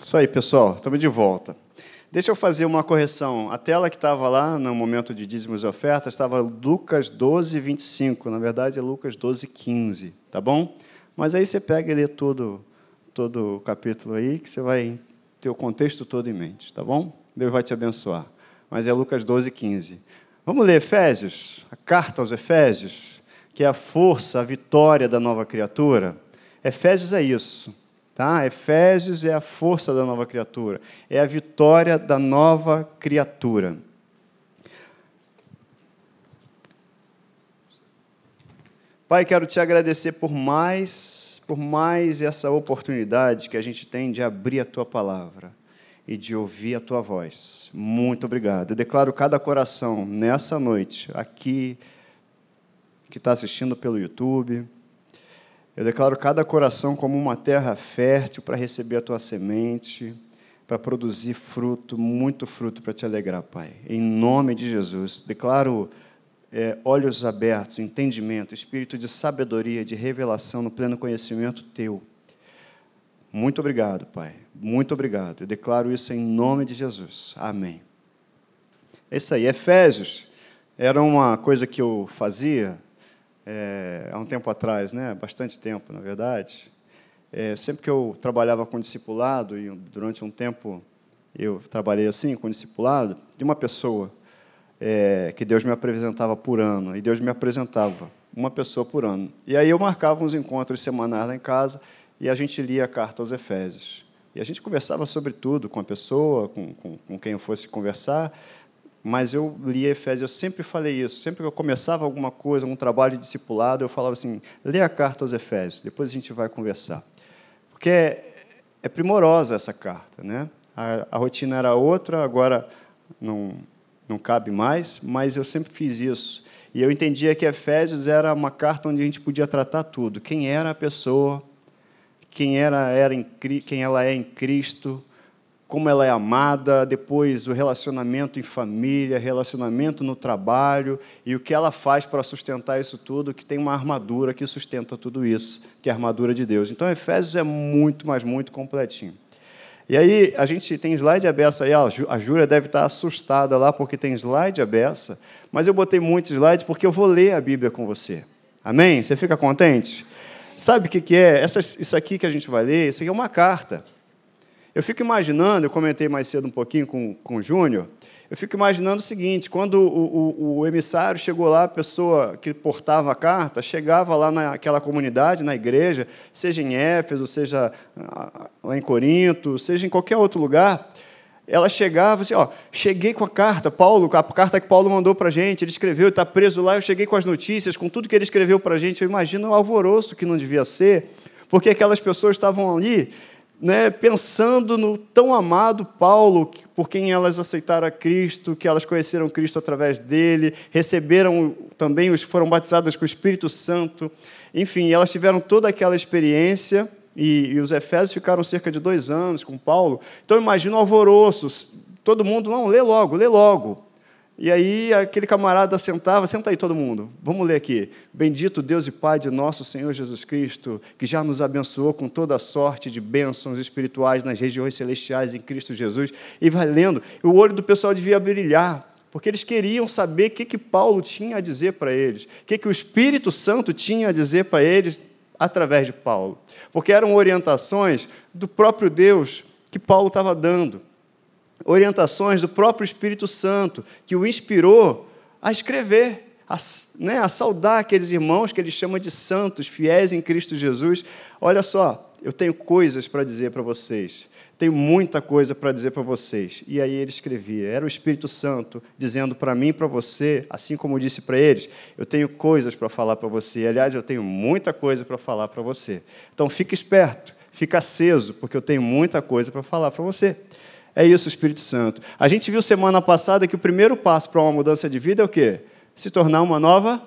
Isso aí, pessoal, estamos de volta. Deixa eu fazer uma correção. A tela que estava lá no momento de dízimos e ofertas estava Lucas 12, 25. Na verdade, é Lucas 12, 15. Tá bom? Mas aí você pega e lê todo, todo o capítulo aí, que você vai ter o contexto todo em mente. Tá bom? Deus vai te abençoar. Mas é Lucas 12, 15. Vamos ler Efésios, a carta aos Efésios, que é a força, a vitória da nova criatura. Efésios é isso. Tá? Efésios é a força da nova criatura, é a vitória da nova criatura. Pai, quero te agradecer por mais, por mais essa oportunidade que a gente tem de abrir a tua palavra e de ouvir a tua voz. Muito obrigado. Eu declaro cada coração nessa noite aqui que está assistindo pelo YouTube, eu declaro cada coração como uma terra fértil para receber a tua semente, para produzir fruto, muito fruto para te alegrar, Pai. Em nome de Jesus. Declaro é, olhos abertos, entendimento, espírito de sabedoria, de revelação no pleno conhecimento teu. Muito obrigado, Pai. Muito obrigado. Eu declaro isso em nome de Jesus. Amém. É isso aí. Efésios era uma coisa que eu fazia é, há um tempo atrás, né? bastante tempo, na verdade, é, sempre que eu trabalhava com discipulado, e durante um tempo eu trabalhei assim, com discipulado, de uma pessoa é, que Deus me apresentava por ano, e Deus me apresentava uma pessoa por ano. E aí eu marcava uns encontros semanais lá em casa, e a gente lia a carta aos Efésios. E a gente conversava sobre tudo com a pessoa, com, com, com quem eu fosse conversar, mas eu li Efésios, eu sempre falei isso, sempre que eu começava alguma coisa, algum trabalho de discipulado, eu falava assim: lê a carta aos Efésios, depois a gente vai conversar. Porque é, é primorosa essa carta, né? A, a, rotina era outra, agora não, não cabe mais, mas eu sempre fiz isso. E eu entendia que Efésios era uma carta onde a gente podia tratar tudo: quem era a pessoa, quem, era, era em, quem ela é em Cristo, como ela é amada, depois o relacionamento em família, relacionamento no trabalho e o que ela faz para sustentar isso tudo, que tem uma armadura que sustenta tudo isso, que é a armadura de Deus. Então, Efésios é muito, mas muito completinho. E aí, a gente tem slide aberto aí, a Júlia deve estar assustada lá porque tem slide aberto, mas eu botei muitos slides porque eu vou ler a Bíblia com você. Amém? Você fica contente? Sabe o que é? Essa, isso aqui que a gente vai ler, isso aqui é uma carta. Eu fico imaginando, eu comentei mais cedo um pouquinho com, com o Júnior, eu fico imaginando o seguinte: quando o, o, o, emissário chegou lá, a pessoa que portava a carta, chegava lá naquela comunidade, na igreja, seja em Éfeso, seja ah, lá em Corinto, seja em qualquer outro lugar, ela chegava assim: ó, cheguei com a carta, Paulo, a carta que Paulo mandou para a gente, ele escreveu, está preso lá, eu cheguei com as notícias, com tudo que ele escreveu para a gente, eu imagino o alvoroço que não devia ser, porque aquelas pessoas estavam ali né, pensando no tão amado Paulo, por quem elas aceitaram a Cristo, que elas conheceram Cristo através dele, receberam também, foram batizadas com o Espírito Santo. Enfim, elas tiveram toda aquela experiência e, e os Efésios ficaram cerca de dois anos com Paulo. Então, imagina o alvoroço. Todo mundo, não, lê logo, lê logo. E aí aquele camarada sentava, senta aí todo mundo, vamos ler aqui. Bendito Deus e Pai de nosso Senhor Jesus Cristo, que já nos abençoou com toda sorte de bênçãos espirituais nas regiões celestiais em Cristo Jesus. E vai lendo, o olho do pessoal devia brilhar, porque eles queriam saber o que, que Paulo tinha a dizer para eles, o que, que o Espírito Santo tinha a dizer para eles através de Paulo. Porque eram orientações do próprio Deus que Paulo estava dando orientações do próprio Espírito Santo, que o inspirou a escrever, a, né, a saudar aqueles irmãos que ele chama de santos, fiéis em Cristo Jesus. Olha só, eu tenho coisas para dizer para vocês, tenho muita coisa para dizer para vocês. E aí ele escrevia, era o Espírito Santo dizendo para mim e para você, assim como disse para eles, eu tenho coisas para falar para você. Aliás, eu tenho muita coisa para falar para você. Então fique esperto, fica aceso, porque eu tenho muita coisa para falar para você. É isso, Espírito Santo. A gente viu semana passada que o primeiro passo para uma mudança de vida é o quê? Se tornar uma nova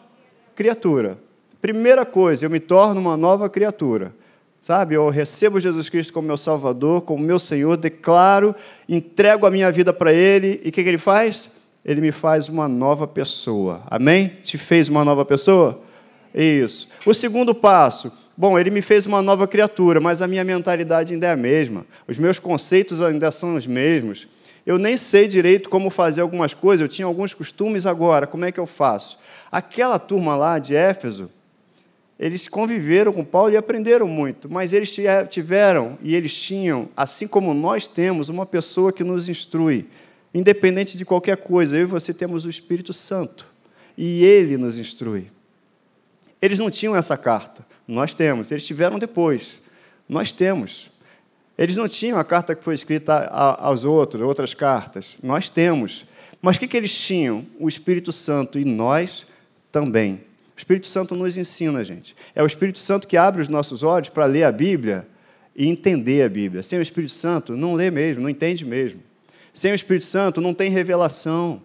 criatura. Primeira coisa, eu me torno uma nova criatura. Sabe, eu recebo Jesus Cristo como meu Salvador, como meu Senhor, declaro, entrego a minha vida para Ele, e o que, que Ele faz? Ele me faz uma nova pessoa. Amém? Te fez uma nova pessoa? Isso. O segundo passo, Bom, ele me fez uma nova criatura, mas a minha mentalidade ainda é a mesma. Os meus conceitos ainda são os mesmos. Eu nem sei direito como fazer algumas coisas, eu tinha alguns costumes agora, como é que eu faço? Aquela turma lá de Éfeso, eles conviveram com Paulo e aprenderam muito, mas eles tiveram e eles tinham, assim como nós temos, uma pessoa que nos instrui, independente de qualquer coisa. Eu e você temos o Espírito Santo e ele nos instrui. Eles não tinham essa carta, nós temos. Eles tiveram depois, nós temos. Eles não tinham a carta que foi escrita aos outros, outras cartas, nós temos. Mas o que, que eles tinham? O Espírito Santo e nós também. O Espírito Santo nos ensina, gente. É o Espírito Santo que abre os nossos olhos para ler a Bíblia e entender a Bíblia. Sem o Espírito Santo, não lê mesmo, não entende mesmo. Sem o Espírito Santo, não tem revelação.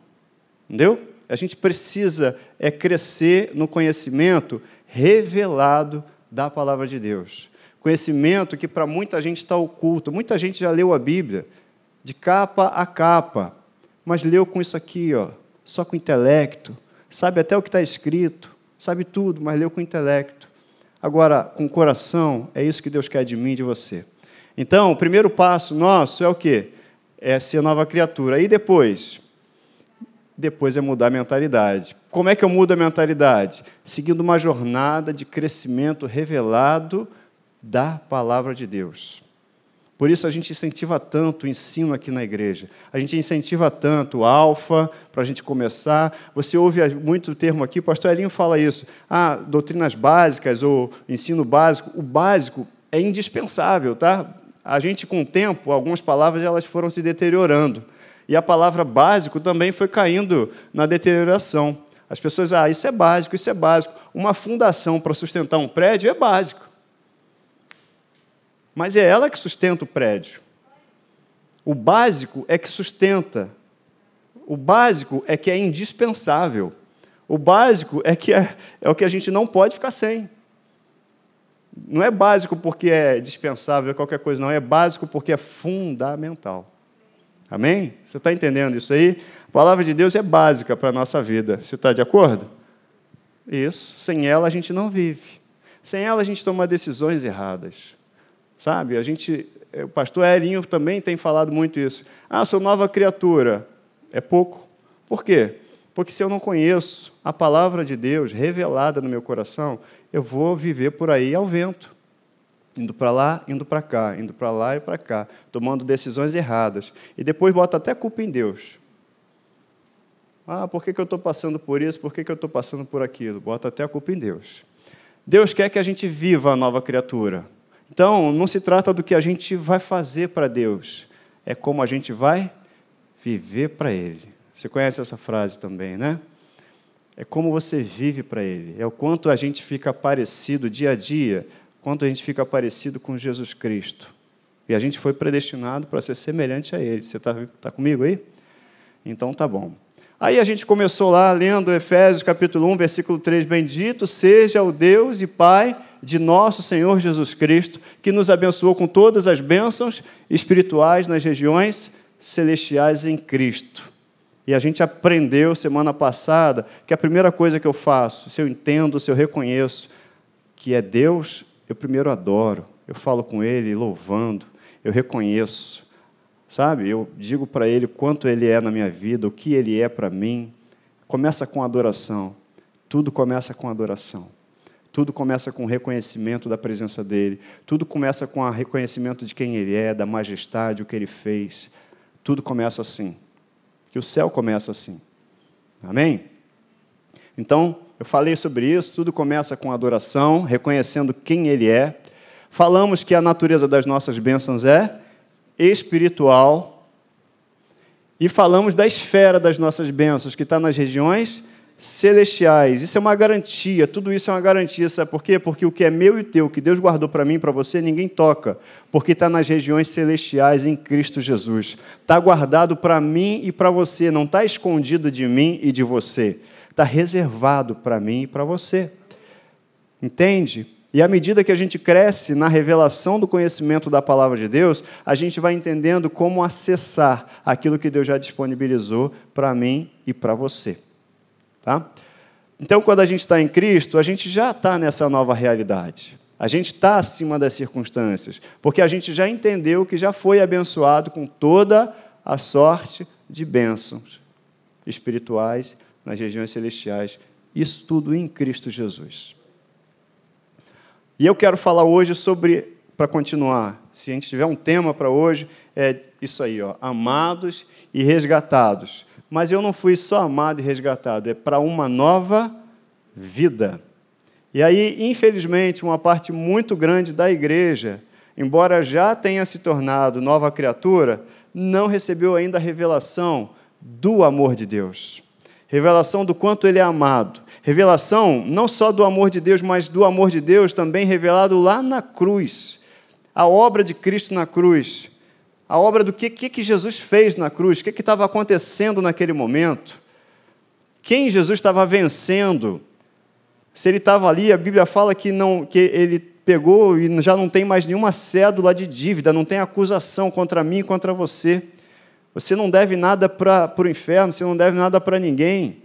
Entendeu? A gente precisa é crescer no conhecimento revelado da palavra de Deus. Conhecimento que para muita gente está oculto. Muita gente já leu a Bíblia de capa a capa, mas leu com isso aqui, ó, só com intelecto, sabe até o que está escrito, sabe tudo, mas leu com intelecto. Agora, com coração, é isso que Deus quer de mim e de você. Então, o primeiro passo nosso é o quê? É ser nova criatura. E depois? Depois é mudar a mentalidade. Como é que eu mudo a mentalidade? Seguindo uma jornada de crescimento revelado da palavra de Deus. Por isso a gente incentiva tanto o ensino aqui na igreja. A gente incentiva tanto o alfa para a gente começar. Você ouve muito termo aqui, o pastor Elinho fala isso. Ah, doutrinas básicas ou ensino básico. O básico é indispensável, tá? A gente, com o tempo, algumas palavras elas foram se deteriorando. E a palavra básico também foi caindo na deterioração. As pessoas, ah, isso é básico, isso é básico. Uma fundação para sustentar um prédio é básico mas é ela que sustenta o prédio. O básico é que sustenta. O básico é que é indispensável. O básico é que é, é o que a gente não pode ficar sem. Não é básico porque é dispensável, é qualquer coisa, não. É básico porque é fundamental. Amém? Você está entendendo isso aí? A palavra de Deus é básica para a nossa vida. Você está de acordo? Isso. Sem ela a gente não vive. Sem ela a gente toma decisões erradas. Sabe? A gente, eh, o pastor Erinho também tem falado muito isso. Ah, sou nova criatura. É pouco. Por quê? Porque se eu não conheço a palavra de Deus revelada no meu coração, eu vou viver por aí ao vento. Indo para lá, indo para cá, indo para lá e para cá, tomando decisões erradas. E depois bota até culpa em Deus. Ah, por que, que eu estou passando por isso? Por que, que eu estou passando por aquilo? Bota até a culpa em Deus. Deus quer que a gente viva a nova criatura. Então, não se trata do que a gente vai fazer para Deus, é como a gente vai viver para Ele. Você conhece essa frase também, né? É como você vive para Ele, é o quanto a gente fica parecido dia a dia, quanto a gente fica parecido com Jesus Cristo. E a gente foi predestinado para ser semelhante a Ele. Você está tá comigo aí? Então tá bom. Aí a gente começou lá lendo Efésios capítulo 1, versículo 3, bendito seja o Deus e Pai de nosso Senhor Jesus Cristo, que nos abençoou com todas as bênçãos espirituais nas regiões celestiais em Cristo. E a gente aprendeu semana passada que a primeira coisa que eu faço, se eu entendo, se eu reconheço que é Deus, eu primeiro adoro, eu falo com Ele louvando, eu reconheço, sabe? Eu digo para Ele quanto Ele é na minha vida, o que Ele é para mim. Começa com adoração, tudo começa com adoração. Tudo começa com o reconhecimento da presença dele. Tudo começa com o reconhecimento de quem ele é, da majestade, o que ele fez. Tudo começa assim. Que o céu começa assim. Amém? Então, eu falei sobre isso. Tudo começa com adoração, reconhecendo quem ele é. Falamos que a natureza das nossas bênçãos é espiritual. E falamos da esfera das nossas bênçãos, que está nas regiões celestiais. Isso é uma garantia, tudo isso é uma garantia. Sabe por quê? Porque o que é meu e teu, que Deus guardou para mim e para você, ninguém toca, porque está nas regiões celestiais em Cristo Jesus. Está guardado para mim e para você, não está escondido de mim e de você. Está reservado para mim e para você. Entende? E à medida que a gente cresce na revelação do conhecimento da palavra de Deus, a gente vai entendendo como acessar aquilo que Deus já disponibilizou para mim e para você. Tá? Então, quando a gente está em Cristo, a gente já está nessa nova realidade. A gente está acima das circunstâncias, porque a gente já entendeu que já foi abençoado com toda a sorte de bênçãos espirituais nas regiões celestiais. Isso tudo em Cristo Jesus. E eu quero falar hoje sobre, para continuar, se a gente tiver um tema para hoje, é isso aí, ó, amados e resgatados. Mas eu não fui só amado e resgatado, é para uma nova vida. E aí, infelizmente, uma parte muito grande da igreja, embora já tenha se tornado nova criatura, não recebeu ainda a revelação do amor de Deus. Revelação do quanto ele é amado. Revelação não só do amor de Deus, mas do amor de Deus também revelado lá na cruz. A obra de Cristo na cruz. A obra do que, que, que Jesus fez na cruz, o que estava acontecendo naquele momento. Quem Jesus estava vencendo se ele estava ali, a Bíblia fala que, não, que ele pegou e já não tem mais nenhuma cédula de dívida, não tem acusação contra mim e contra você. Você não deve nada para o inferno, você não deve nada para ninguém.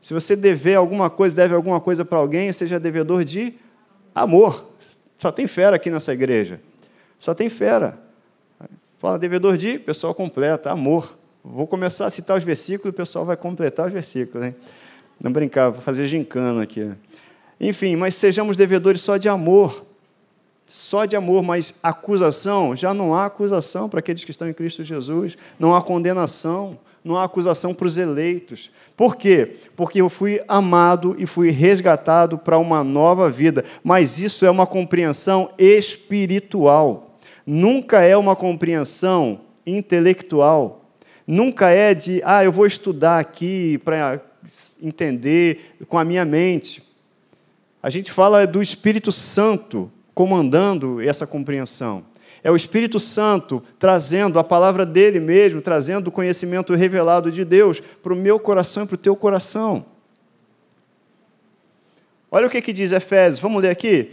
Se você dever alguma coisa, deve alguma coisa para alguém, seja devedor de amor. Só tem fera aqui nessa igreja. Só tem fera. Fala devedor de, pessoal completa, amor. Vou começar a citar os versículos, o pessoal vai completar os versículos. Hein? Não brincar, vou fazer gincana aqui. Enfim, mas sejamos devedores só de amor. Só de amor, mas acusação, já não há acusação para aqueles que estão em Cristo Jesus, não há condenação, não há acusação para os eleitos. Por quê? Porque eu fui amado e fui resgatado para uma nova vida, mas isso é uma compreensão espiritual, nunca é uma compreensão intelectual, nunca é de, ah, eu vou estudar aqui para entender com a minha mente. A gente fala do Espírito Santo comandando essa compreensão. É o Espírito Santo trazendo a palavra dele mesmo, trazendo o conhecimento revelado de Deus para o meu coração e para o teu coração. Olha o que, que diz Efésios, vamos ler aqui.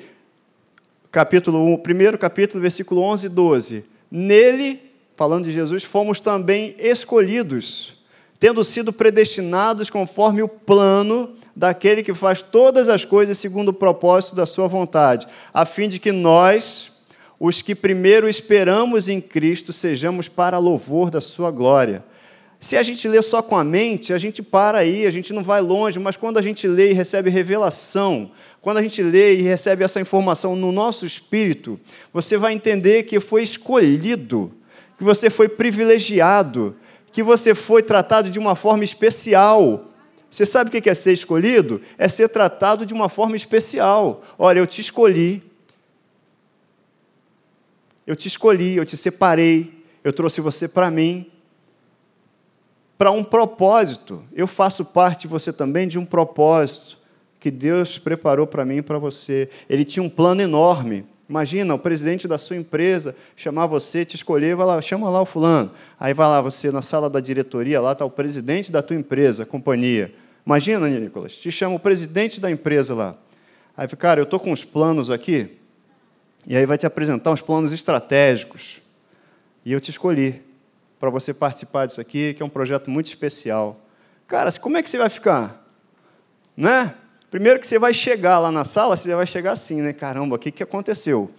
Capítulo 1, primeiro capítulo, versículo 11 e 12. Nele, falando de Jesus, fomos também escolhidos tendo sido predestinados conforme o plano daquele que faz todas as coisas segundo o propósito da sua vontade, a fim de que nós, os que primeiro esperamos em Cristo, sejamos para louvor da sua glória. Se a gente lê só com a mente, a gente para aí, a gente não vai longe, mas quando a gente lê e recebe revelação, quando a gente lê e recebe essa informação no nosso espírito, você vai entender que foi escolhido, que você foi privilegiado, que você foi tratado de uma forma especial. Você sabe o que é ser escolhido? É ser tratado de uma forma especial. Olha, eu te escolhi. Eu te escolhi, eu te separei, eu trouxe você para mim. Para um propósito. Eu faço parte, você também, de um propósito que Deus preparou para mim e para você. Ele tinha um plano enorme. Imagina o presidente da sua empresa chamar você, te escolher, vai lá, chama lá o fulano. Aí vai lá você na sala da diretoria, lá está o presidente da tua empresa, companhia. Imagina, Nicolas, te chama o presidente da empresa lá. Aí, cara, eu estou com uns planos aqui, e aí vai te apresentar uns planos estratégicos. E eu te escolhi para você participar disso aqui, que é um projeto muito especial. Cara, como é que você vai ficar? Né? Primeiro que você vai chegar lá na sala, você vai chegar assim, né? Caramba, o que, que aconteceu?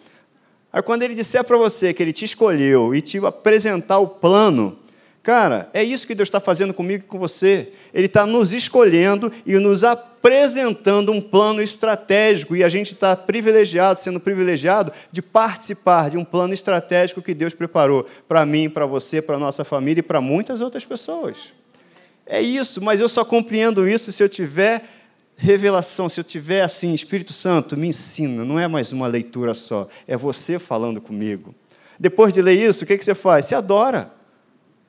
Aí quando ele disser para você que ele te escolheu e te apresentar o plano, cara, é isso que Deus está fazendo comigo e com você. Ele está nos escolhendo e nos apresentando um plano estratégico e a gente está privilegiado, sendo privilegiado de participar de um plano estratégico que Deus preparou para mim, para você, para nossa família e para muitas outras pessoas. É isso, mas eu só compreendo isso se eu tiver revelação, se eu tiver assim, Espírito Santo, me ensina, não é mais uma leitura só, é você falando comigo. Depois de ler isso, o que, que você faz? Você adora.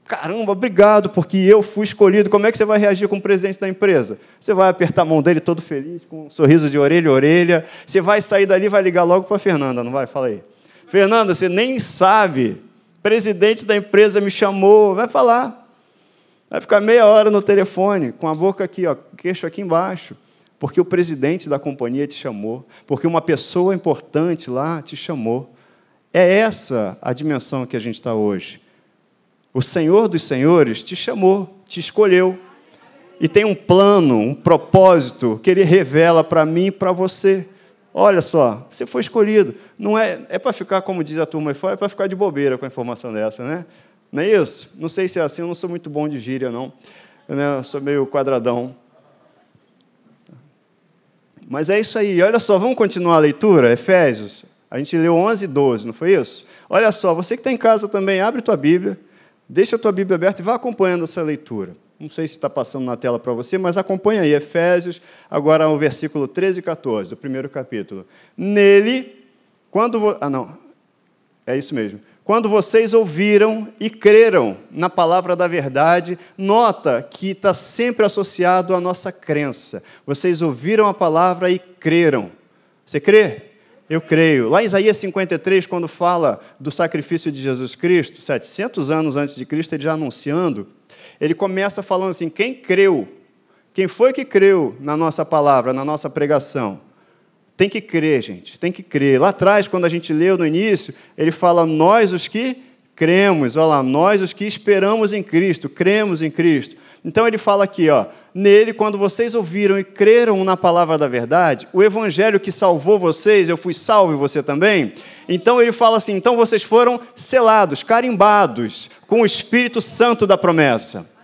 Caramba, obrigado, porque eu fui escolhido. Como é que você vai reagir com o presidente da empresa? Você vai apertar a mão dele todo feliz, com um sorriso de orelha a orelha. Você vai sair dali e vai ligar logo para a Fernanda, não vai? Fala aí. Fernanda, você nem sabe. Presidente da empresa me chamou. Vai falar. Vai ficar meia hora no telefone, com a boca aqui, ó, queixo aqui embaixo porque o presidente da companhia te chamou, porque uma pessoa importante lá te chamou. É essa a dimensão que a gente está hoje. O Senhor dos Senhores te chamou, te escolheu. E tem um plano, um propósito que Ele revela para mim e para você. Olha só, você foi escolhido. Não é, é para ficar, como diz a turma aí fora, é para ficar de bobeira com a informação dessa, né? Não é isso? Não sei se é assim, eu não sou muito bom de gíria, não. Eu sou meio quadradão. Mas é isso aí. Olha só, vamos continuar a leitura? Efésios. A gente leu 11 e 12, não foi isso? Olha só, você que está em casa também, abre tua Bíblia, deixa a tua Bíblia aberta e vá acompanhando essa leitura. Não sei se está passando na tela para você, mas acompanha aí, Efésios, agora o versículo 13 e 14, do primeiro capítulo. Nele, quando. Ah, não. É isso mesmo. Quando vocês ouviram e creram na palavra da verdade, nota que está sempre associado à nossa crença. Vocês ouviram a palavra e creram. Você crê? Eu creio. Lá em Isaías 53, quando fala do sacrifício de Jesus Cristo, 700 anos antes de Cristo, ele já anunciando, ele começa falando assim: quem creu? Quem foi que creu na nossa palavra, na nossa pregação? Tem que crer, gente, tem que crer. Lá atrás, quando a gente leu no início, ele fala: nós os que cremos, olha lá, nós os que esperamos em Cristo, cremos em Cristo. Então ele fala aqui, ó, nele, quando vocês ouviram e creram na palavra da verdade, o evangelho que salvou vocês, eu fui salvo e você também. Então ele fala assim: então vocês foram selados, carimbados com o Espírito Santo da promessa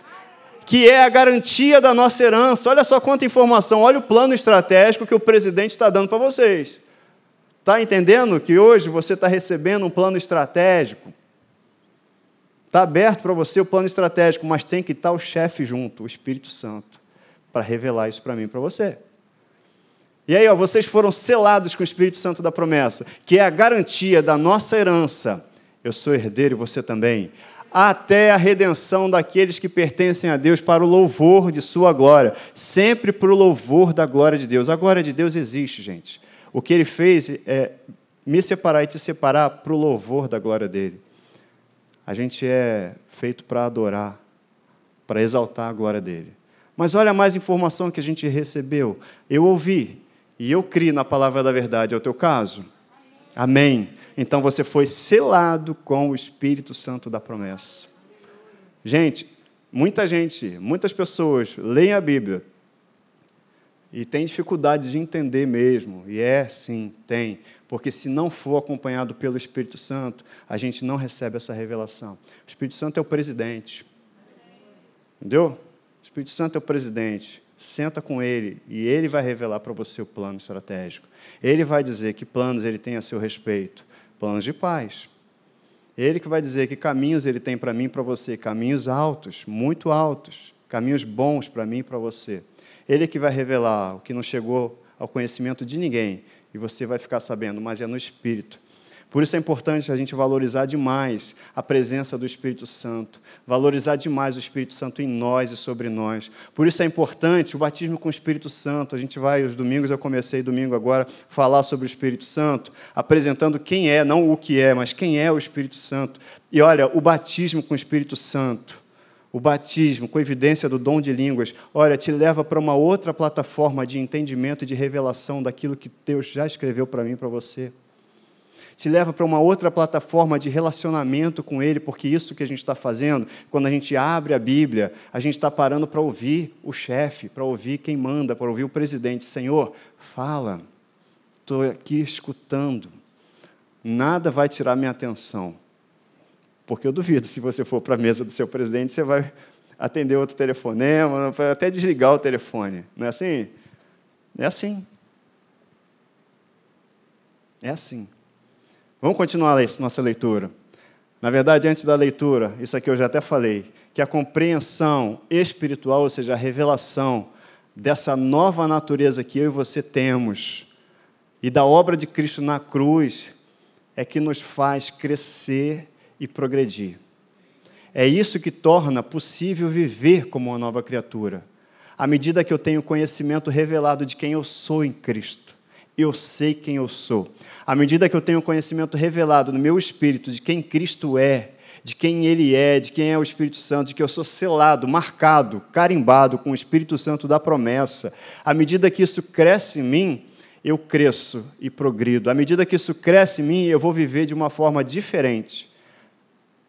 que é a garantia da nossa herança. Olha só quanta informação, olha o plano estratégico que o presidente está dando para vocês. Está entendendo que hoje você está recebendo um plano estratégico? Está aberto para você o plano estratégico, mas tem que estar o chefe junto, o Espírito Santo, para revelar isso para mim e para você. E aí, ó, vocês foram selados com o Espírito Santo da promessa, que é a garantia da nossa herança. Eu sou herdeiro e você também até a redenção daqueles que pertencem a Deus para o louvor de Sua glória, sempre para o louvor da glória de Deus. A glória de Deus existe, gente. O que Ele fez é me separar e te separar para o louvor da glória dele. A gente é feito para adorar, para exaltar a glória dele. Mas olha mais informação que a gente recebeu. Eu ouvi e eu criei na palavra da verdade. É o teu caso? Amém então você foi selado com o Espírito Santo da promessa. Gente, muita gente, muitas pessoas leem a Bíblia e tem dificuldade de entender mesmo, e é sim, tem, porque se não for acompanhado pelo Espírito Santo, a gente não recebe essa revelação. O Espírito Santo é o presidente. Entendeu? O Espírito Santo é o presidente. Senta com ele e ele vai revelar para você o plano estratégico. Ele vai dizer que planos ele tem a seu respeito planos de paz. Ele que vai dizer que caminhos ele tem para mim e para você, caminhos altos, muito altos, caminhos bons para mim e para você. Ele que vai revelar o que não chegou ao conhecimento de ninguém e você vai ficar sabendo, mas é no Espírito. Por isso é importante a gente valorizar demais a presença do Espírito Santo, valorizar demais o Espírito Santo em nós e sobre nós. Por isso é importante o batismo com o Espírito Santo. A gente vai, os domingos, eu comecei domingo agora, falar sobre o Espírito Santo, apresentando quem é, não o que é, mas quem é o Espírito Santo. E olha, o batismo com o Espírito Santo, o batismo com evidência do dom de línguas, olha, te leva para uma outra plataforma de entendimento e de revelação daquilo que Deus já escreveu para mim e para você te leva para uma outra plataforma de relacionamento com Ele, porque isso que a gente está fazendo, quando a gente abre a Bíblia, a gente está parando para ouvir o chefe, para ouvir quem manda, para ouvir o presidente. Senhor, fala, estou aqui escutando, nada vai tirar minha atenção, porque eu duvido, se você for para a mesa do seu presidente, você vai atender outro telefonema, até desligar o telefone, não é assim? É assim. É assim. Vamos continuar nossa leitura. Na verdade, antes da leitura, isso aqui eu já até falei, que a compreensão espiritual, ou seja, a revelação dessa nova natureza que eu e você temos, e da obra de Cristo na cruz, é que nos faz crescer e progredir. É isso que torna possível viver como uma nova criatura. À medida que eu tenho conhecimento revelado de quem eu sou em Cristo, eu sei quem eu sou. À medida que eu tenho conhecimento revelado no meu espírito de quem Cristo é, de quem Ele é, de quem é o Espírito Santo, de que eu sou selado, marcado, carimbado com o Espírito Santo da promessa, à medida que isso cresce em mim, eu cresço e progrido. À medida que isso cresce em mim, eu vou viver de uma forma diferente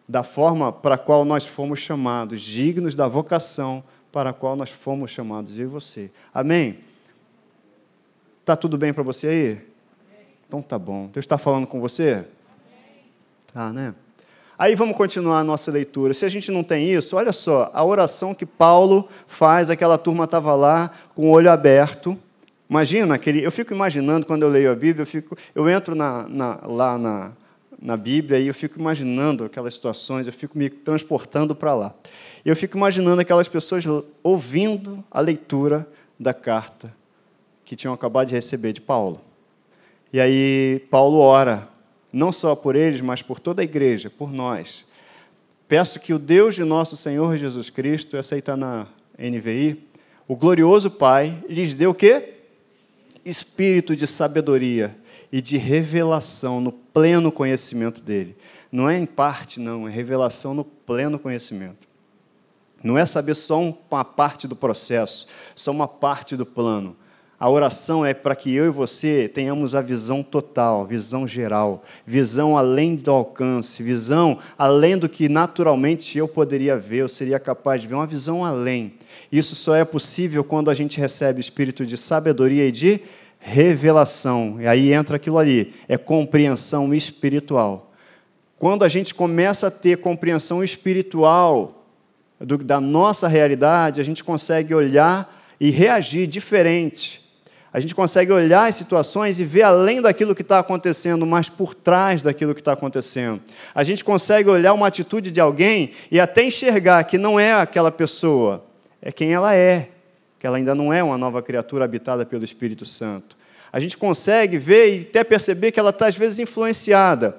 da forma para a qual nós fomos chamados, dignos da vocação para a qual nós fomos chamados, eu e você. Amém? Tá tudo bem para você aí? Então tá bom. Deus está falando com você? Tá, né? Aí vamos continuar a nossa leitura. Se a gente não tem isso, olha só, a oração que Paulo faz, aquela turma estava lá com o olho aberto. Imagina aquele. Eu fico imaginando quando eu leio a Bíblia, eu, fico, eu entro na, na, lá na, na Bíblia e eu fico imaginando aquelas situações, eu fico me transportando para lá. Eu fico imaginando aquelas pessoas ouvindo a leitura da carta que tinham acabado de receber de Paulo. E aí Paulo ora não só por eles, mas por toda a igreja, por nós. Peço que o Deus de nosso Senhor Jesus Cristo, essa está na NVI, o glorioso Pai, lhes dê o quê? Espírito de sabedoria e de revelação no pleno conhecimento dele. Não é em parte, não, é revelação no pleno conhecimento. Não é saber só uma parte do processo, só uma parte do plano a oração é para que eu e você tenhamos a visão total, visão geral, visão além do alcance, visão além do que naturalmente eu poderia ver, eu seria capaz de ver, uma visão além. Isso só é possível quando a gente recebe espírito de sabedoria e de revelação. E aí entra aquilo ali, é compreensão espiritual. Quando a gente começa a ter compreensão espiritual do, da nossa realidade, a gente consegue olhar e reagir diferente a gente consegue olhar as situações e ver além daquilo que está acontecendo, mas por trás daquilo que está acontecendo. A gente consegue olhar uma atitude de alguém e até enxergar que não é aquela pessoa, é quem ela é, que ela ainda não é uma nova criatura habitada pelo Espírito Santo. A gente consegue ver e até perceber que ela está, às vezes, influenciada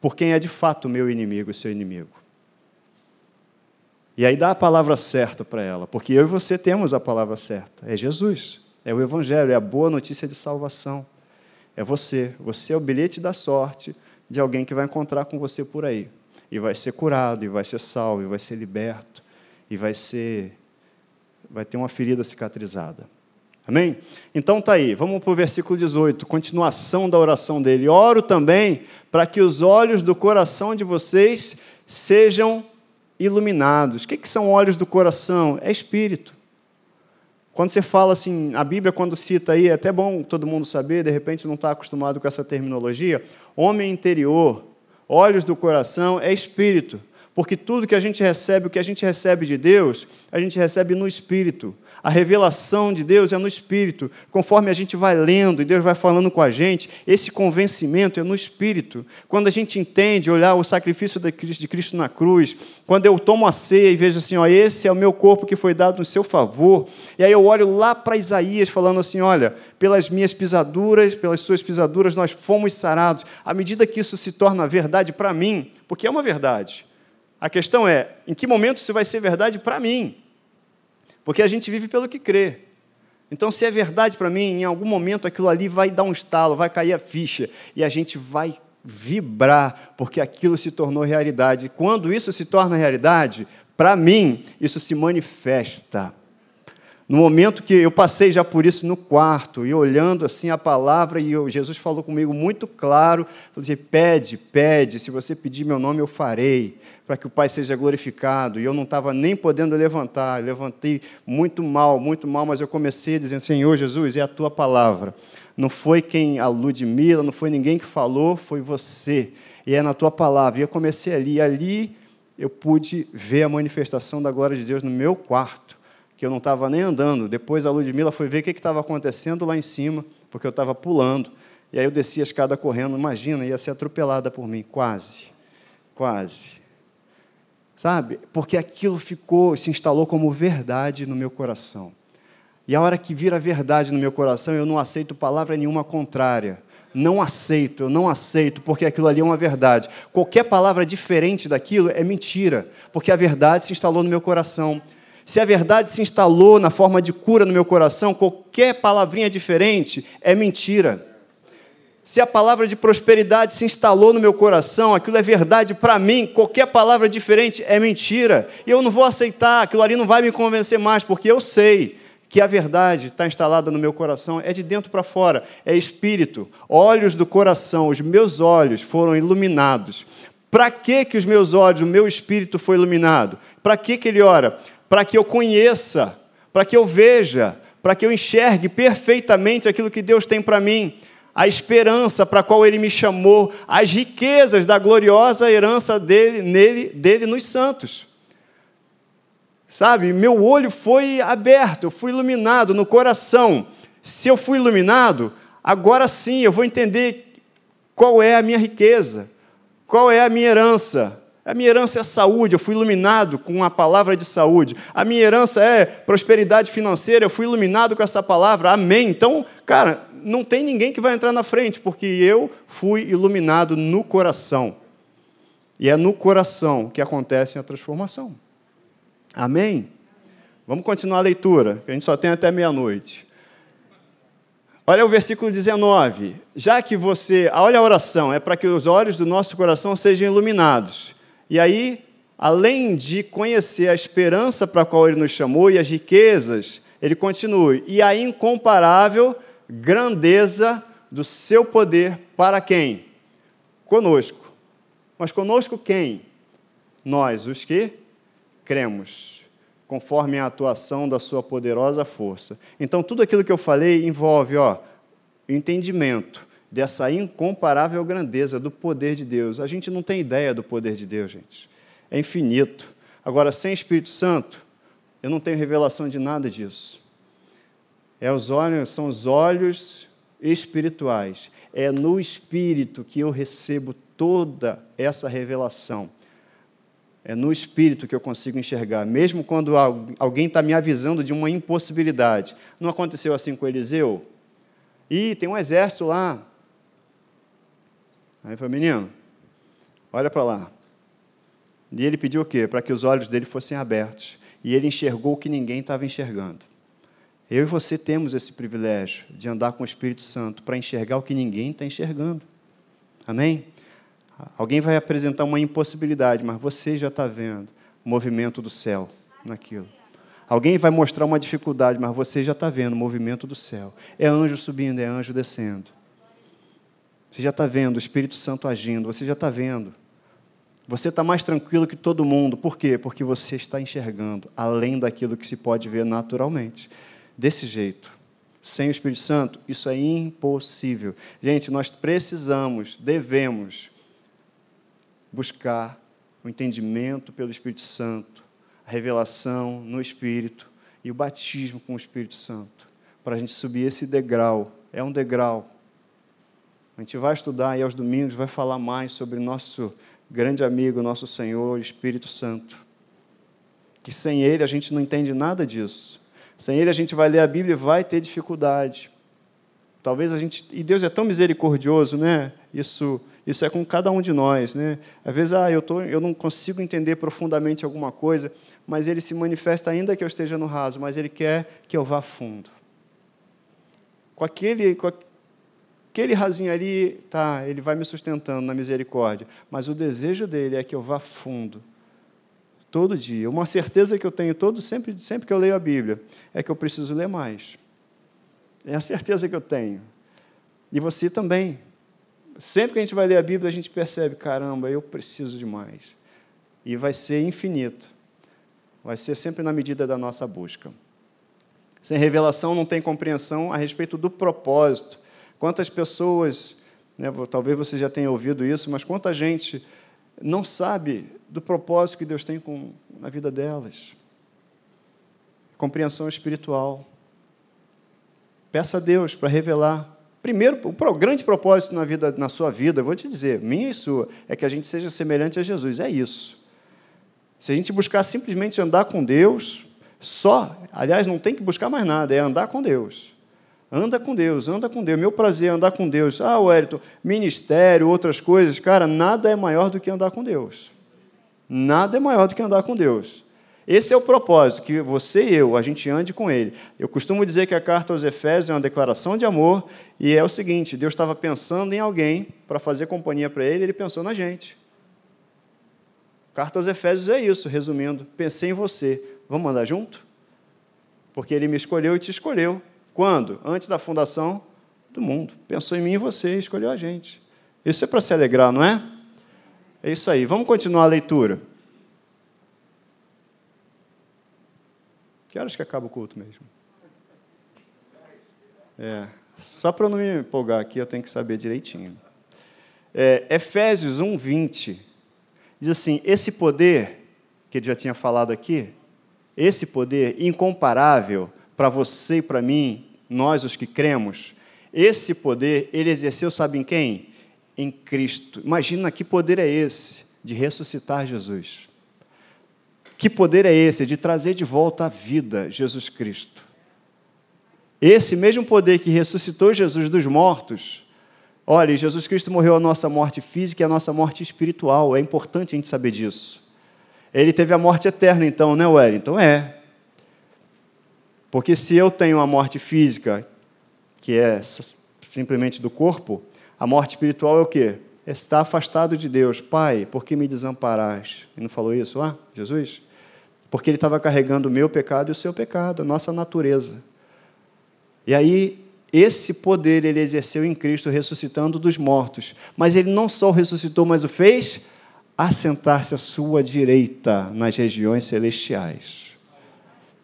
por quem é de fato meu inimigo, seu inimigo. E aí dá a palavra certa para ela, porque eu e você temos a palavra certa, é Jesus. É o Evangelho, é a boa notícia de salvação. É você. Você é o bilhete da sorte de alguém que vai encontrar com você por aí. E vai ser curado, e vai ser salvo, e vai ser liberto, e vai ser. vai ter uma ferida cicatrizada. Amém? Então tá aí, vamos para o versículo 18, continuação da oração dele. Oro também para que os olhos do coração de vocês sejam iluminados. O que, que são olhos do coração? É espírito. Quando você fala assim, a Bíblia, quando cita aí, é até bom todo mundo saber, de repente não está acostumado com essa terminologia, homem interior, olhos do coração, é espírito. Porque tudo que a gente recebe, o que a gente recebe de Deus, a gente recebe no espírito. A revelação de Deus é no Espírito. Conforme a gente vai lendo e Deus vai falando com a gente, esse convencimento é no Espírito. Quando a gente entende, olhar o sacrifício de Cristo na cruz, quando eu tomo a ceia e vejo assim, ó, esse é o meu corpo que foi dado no seu favor, e aí eu olho lá para Isaías falando assim, olha, pelas minhas pisaduras, pelas suas pisaduras nós fomos sarados. À medida que isso se torna verdade para mim, porque é uma verdade. A questão é, em que momento isso vai ser verdade para mim? Porque a gente vive pelo que crê. Então, se é verdade para mim, em algum momento aquilo ali vai dar um estalo, vai cair a ficha, e a gente vai vibrar, porque aquilo se tornou realidade. Quando isso se torna realidade, para mim, isso se manifesta. No momento que eu passei já por isso no quarto, e olhando assim a palavra, e eu, Jesus falou comigo muito claro, falou assim, pede, pede, se você pedir meu nome eu farei, para que o Pai seja glorificado. E eu não estava nem podendo levantar, levantei muito mal, muito mal, mas eu comecei dizendo, Senhor Jesus, é a tua palavra. Não foi quem, a Ludmilla, não foi ninguém que falou, foi você. E é na tua palavra. E eu comecei ali, e ali eu pude ver a manifestação da glória de Deus no meu quarto que eu não estava nem andando. Depois a Ludmilla foi ver o que estava acontecendo lá em cima, porque eu estava pulando. E aí eu desci a escada correndo, imagina, ia ser atropelada por mim, quase. Quase. Sabe? Porque aquilo ficou, se instalou como verdade no meu coração. E a hora que vira verdade no meu coração, eu não aceito palavra nenhuma contrária. Não aceito, eu não aceito, porque aquilo ali é uma verdade. Qualquer palavra diferente daquilo é mentira, porque a verdade se instalou no meu coração. Se a verdade se instalou na forma de cura no meu coração, qualquer palavrinha diferente é mentira. Se a palavra de prosperidade se instalou no meu coração, aquilo é verdade para mim, qualquer palavra diferente é mentira. E eu não vou aceitar, aquilo ali não vai me convencer mais, porque eu sei que a verdade está instalada no meu coração, é de dentro para fora, é espírito, olhos do coração, os meus olhos foram iluminados. Para que, que os meus olhos, o meu espírito foi iluminado? Para que, que ele ora? Para que eu conheça, para que eu veja, para que eu enxergue perfeitamente aquilo que Deus tem para mim. a esperança para a qual ele me chamou, as riquezas da gloriosa herança dele, nele, dele nos santos. Sabe, meu olho foi aberto, eu fui iluminado no coração. Se eu fui iluminado, agora sim eu vou entender qual é a minha riqueza, qual é a minha herança. A minha herança é saúde, eu fui iluminado com a palavra de saúde. A minha herança é prosperidade financeira, eu fui iluminado com essa palavra. Amém. Então, cara, não tem ninguém que vai entrar na frente, porque eu fui iluminado no coração. E é no coração que acontece a transformação. Amém? Vamos continuar a leitura, que a gente só tem até meia-noite. Olha o versículo 19. Já que você. Olha a oração, é para que os olhos do nosso coração sejam iluminados. E aí, além de conhecer a esperança para a qual ele nos chamou e as riquezas, ele continua. E a incomparável grandeza do seu poder para quem? Conosco. Mas conosco quem? Nós, os que cremos, conforme a atuação da sua poderosa força. Então, tudo aquilo que eu falei envolve ó, entendimento dessa incomparável grandeza do poder de Deus. A gente não tem ideia do poder de Deus, gente. É infinito. Agora, sem Espírito Santo, eu não tenho revelação de nada disso. É os olhos, são os olhos espirituais. É no espírito que eu recebo toda essa revelação. É no espírito que eu consigo enxergar, mesmo quando alguém está me avisando de uma impossibilidade. Não aconteceu assim com Eliseu? E tem um exército lá. Aí falou, menino, olha para lá. E ele pediu o quê? Para que os olhos dele fossem abertos. E ele enxergou o que ninguém estava enxergando. Eu e você temos esse privilégio de andar com o Espírito Santo para enxergar o que ninguém está enxergando. Amém? Alguém vai apresentar uma impossibilidade, mas você já está vendo o movimento do céu naquilo. Alguém vai mostrar uma dificuldade, mas você já está vendo o movimento do céu. É anjo subindo, é anjo descendo. Você já está vendo o Espírito Santo agindo, você já está vendo. Você está mais tranquilo que todo mundo. Por quê? Porque você está enxergando além daquilo que se pode ver naturalmente desse jeito. Sem o Espírito Santo, isso é impossível. Gente, nós precisamos, devemos buscar o entendimento pelo Espírito Santo, a revelação no Espírito e o batismo com o Espírito Santo, para a gente subir esse degrau. É um degrau. A gente vai estudar e aos domingos vai falar mais sobre nosso grande amigo, nosso Senhor, Espírito Santo. Que sem ele a gente não entende nada disso. Sem Ele a gente vai ler a Bíblia e vai ter dificuldade. Talvez a gente. E Deus é tão misericordioso, né? Isso, isso é com cada um de nós, né? Às vezes, ah, eu, tô, eu não consigo entender profundamente alguma coisa, mas Ele se manifesta ainda que eu esteja no raso, mas Ele quer que eu vá fundo. Com aquele, com aquele rasinho ali, tá, Ele vai me sustentando na misericórdia, mas o desejo dele é que eu vá fundo todo dia. Uma certeza que eu tenho todo sempre, sempre que eu leio a Bíblia é que eu preciso ler mais. É a certeza que eu tenho. E você também. Sempre que a gente vai ler a Bíblia, a gente percebe, caramba, eu preciso de mais. E vai ser infinito. Vai ser sempre na medida da nossa busca. Sem revelação não tem compreensão a respeito do propósito. Quantas pessoas, né, talvez você já tenha ouvido isso, mas quanta gente não sabe do propósito que Deus tem com, na vida delas. Compreensão espiritual. Peça a Deus para revelar. Primeiro, o grande propósito na, vida, na sua vida, vou te dizer, minha e sua, é que a gente seja semelhante a Jesus. É isso. Se a gente buscar simplesmente andar com Deus, só, aliás, não tem que buscar mais nada, é andar com Deus. Anda com Deus, anda com Deus. Meu prazer é andar com Deus. Ah, Wellington, ministério, outras coisas. Cara, nada é maior do que andar com Deus. Nada é maior do que andar com Deus. Esse é o propósito, que você e eu, a gente ande com Ele. Eu costumo dizer que a carta aos Efésios é uma declaração de amor, e é o seguinte: Deus estava pensando em alguém para fazer companhia para Ele, Ele pensou na gente. Carta aos Efésios é isso, resumindo. Pensei em você. Vamos andar junto? Porque Ele me escolheu e te escolheu. Quando? Antes da fundação do mundo. Pensou em mim e você, escolheu a gente. Isso é para se alegrar, não é? É isso aí. Vamos continuar a leitura. Que horas que acaba o culto mesmo? É, Só para não me empolgar aqui, eu tenho que saber direitinho. É, Efésios 1, 20. Diz assim: esse poder, que ele já tinha falado aqui, esse poder incomparável para você e para mim, nós os que cremos, esse poder ele exerceu, sabe em quem? Em Cristo. Imagina que poder é esse de ressuscitar Jesus. Que poder é esse de trazer de volta à vida Jesus Cristo? Esse mesmo poder que ressuscitou Jesus dos mortos. Olha, Jesus Cristo morreu a nossa morte física e a nossa morte espiritual. É importante a gente saber disso. Ele teve a morte eterna, então, né, Wellington? É. Porque se eu tenho uma morte física, que é simplesmente do corpo, a morte espiritual é o quê? Está afastado de Deus. Pai, por que me desamparaste? Ele não falou isso lá, Jesus? Porque ele estava carregando o meu pecado e o seu pecado, a nossa natureza. E aí, esse poder ele exerceu em Cristo, ressuscitando dos mortos. Mas ele não só ressuscitou, mas o fez assentar-se à sua direita nas regiões celestiais.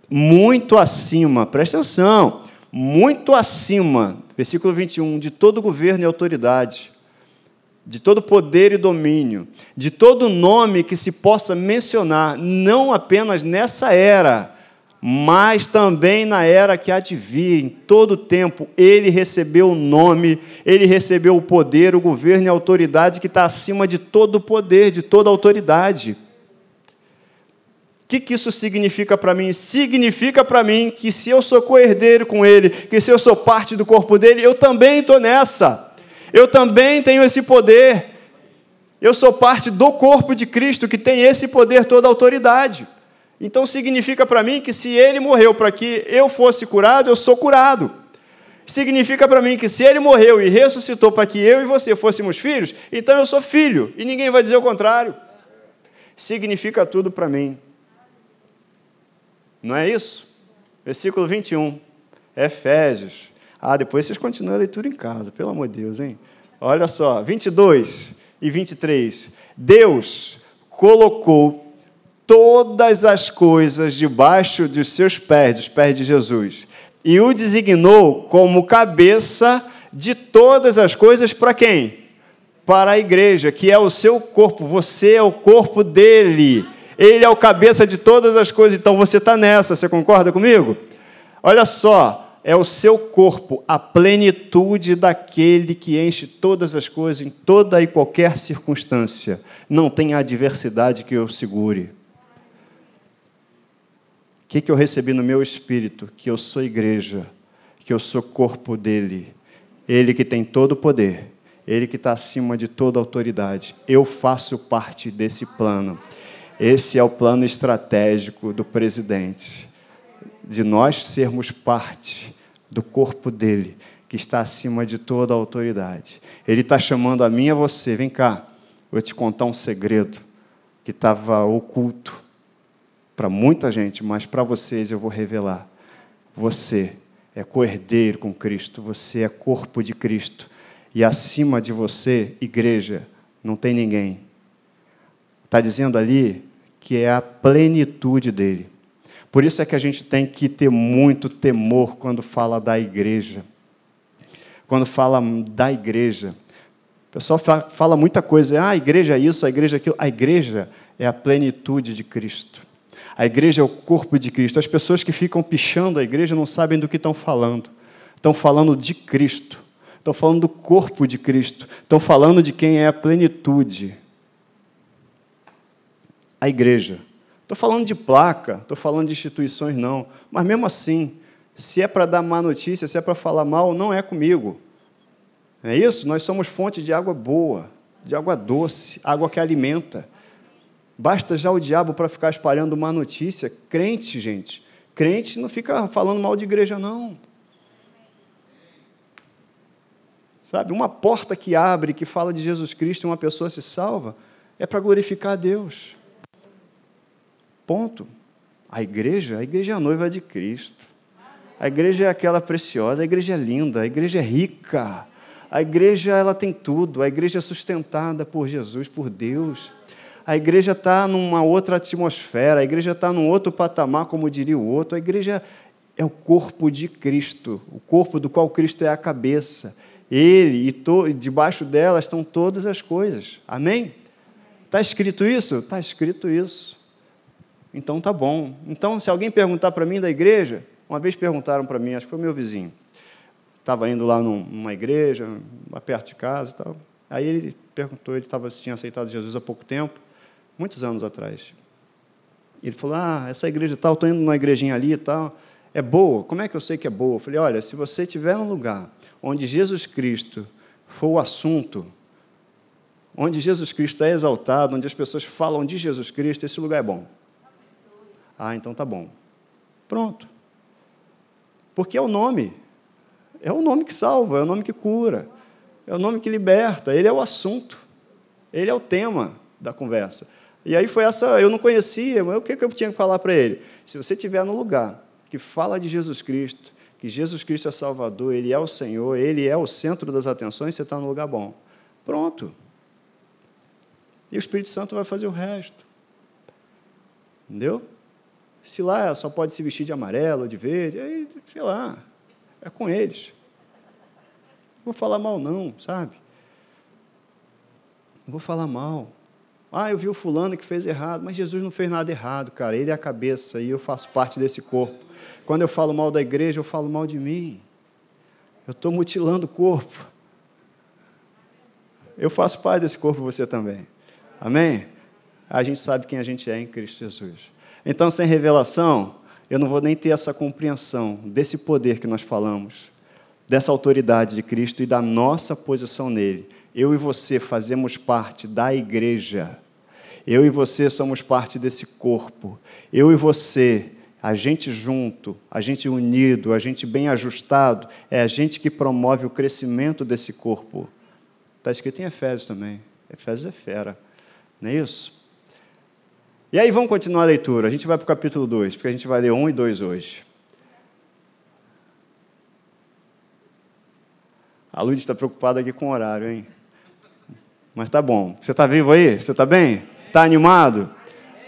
Muito acima, presta atenção, muito acima, versículo 21, de todo governo e autoridade, de todo poder e domínio, de todo nome que se possa mencionar, não apenas nessa era, mas também na era que há de vir, em todo tempo, ele recebeu o nome, ele recebeu o poder, o governo e a autoridade que está acima de todo poder, de toda autoridade. O que, que isso significa para mim? Significa para mim que se eu sou co-herdeiro com ele, que se eu sou parte do corpo dele, eu também estou nessa. Eu também tenho esse poder. Eu sou parte do corpo de Cristo que tem esse poder, toda a autoridade. Então significa para mim que se ele morreu para que eu fosse curado, eu sou curado. Significa para mim que se ele morreu e ressuscitou para que eu e você fôssemos filhos, então eu sou filho, e ninguém vai dizer o contrário. Significa tudo para mim. Não é isso? Versículo 21, Efésios. Ah, depois vocês continuam a leitura em casa, pelo amor de Deus, hein? Olha só, 22 e 23. Deus colocou todas as coisas debaixo dos seus pés, dos pés de Jesus, e o designou como cabeça de todas as coisas para quem? Para a igreja, que é o seu corpo, você é o corpo dele. Ele é o cabeça de todas as coisas, então você está nessa, você concorda comigo? Olha só, é o seu corpo, a plenitude daquele que enche todas as coisas em toda e qualquer circunstância. Não tem adversidade que o segure. O que, que eu recebi no meu espírito? Que eu sou igreja, que eu sou corpo dele. Ele que tem todo o poder, ele que está acima de toda autoridade. Eu faço parte desse plano. Esse é o plano estratégico do presidente, de nós sermos parte do corpo dele, que está acima de toda autoridade. Ele está chamando a mim e a você, vem cá, vou te contar um segredo que estava oculto para muita gente, mas para vocês eu vou revelar. Você é coerdeiro com Cristo, você é corpo de Cristo. E acima de você, igreja, não tem ninguém. Está dizendo ali que é a plenitude dele. Por isso é que a gente tem que ter muito temor quando fala da igreja. Quando fala da igreja. O pessoal fala muita coisa, ah, a igreja é isso, a igreja é aquilo. A igreja é a plenitude de Cristo. A igreja é o corpo de Cristo. As pessoas que ficam pichando a igreja não sabem do que estão falando. Estão falando de Cristo. Estão falando do corpo de Cristo. Estão falando de quem é a plenitude. A igreja. Estou falando de placa, estou falando de instituições, não. Mas mesmo assim, se é para dar má notícia, se é para falar mal, não é comigo. É isso? Nós somos fonte de água boa, de água doce, água que alimenta. Basta já o diabo para ficar espalhando uma notícia. Crente, gente. Crente não fica falando mal de igreja, não. Sabe, uma porta que abre, que fala de Jesus Cristo e uma pessoa se salva, é para glorificar a Deus. Ponto. A igreja, a igreja é a noiva de Cristo. A igreja é aquela preciosa, a igreja é linda, a igreja é rica. A igreja ela tem tudo, a igreja é sustentada por Jesus, por Deus a igreja está numa outra atmosfera, a igreja está num outro patamar, como diria o outro, a igreja é o corpo de Cristo, o corpo do qual Cristo é a cabeça. Ele e to, debaixo dela estão todas as coisas. Amém? Está escrito isso? Está escrito isso. Então tá bom. Então, se alguém perguntar para mim da igreja, uma vez perguntaram para mim, acho que foi meu vizinho, estava indo lá numa igreja, lá perto de casa e tal. Aí ele perguntou, ele tava, tinha aceitado Jesus há pouco tempo, muitos anos atrás. Ele falou: Ah, essa igreja tal, estou indo numa igrejinha ali e tal é boa. Como é que eu sei que é boa? Eu falei: olha, se você estiver num lugar onde Jesus Cristo for o assunto, onde Jesus Cristo é exaltado, onde as pessoas falam de Jesus Cristo, esse lugar é bom. Ah, então tá bom. Pronto. Porque é o nome. É o nome que salva, é o nome que cura, é o nome que liberta, ele é o assunto, ele é o tema da conversa. E aí foi essa, eu não conhecia, mas o que eu tinha que falar para ele? Se você estiver no lugar que fala de Jesus Cristo, que Jesus Cristo é Salvador, Ele é o Senhor, Ele é o centro das atenções, você está no lugar bom. Pronto. E o Espírito Santo vai fazer o resto. Entendeu? Se lá só pode se vestir de amarelo ou de verde, aí, sei lá, é com eles. Não vou falar mal, não, sabe? Não vou falar mal. Ah, eu vi o fulano que fez errado, mas Jesus não fez nada errado, cara. Ele é a cabeça e eu faço parte desse corpo. Quando eu falo mal da igreja, eu falo mal de mim. Eu estou mutilando o corpo. Eu faço parte desse corpo, você também. Amém? A gente sabe quem a gente é em Cristo Jesus. Então, sem revelação, eu não vou nem ter essa compreensão desse poder que nós falamos, dessa autoridade de Cristo e da nossa posição nele eu e você fazemos parte da igreja. Eu e você somos parte desse corpo. Eu e você, a gente junto, a gente unido, a gente bem ajustado, é a gente que promove o crescimento desse corpo. Está escrito em Efésios também. Efésios é fera. Não é isso? E aí vamos continuar a leitura. A gente vai para o capítulo 2, porque a gente vai ler 1 e 2 hoje. A Luz está preocupada aqui com o horário, hein? Mas tá bom. Você está vivo aí? Você está bem? Está animado?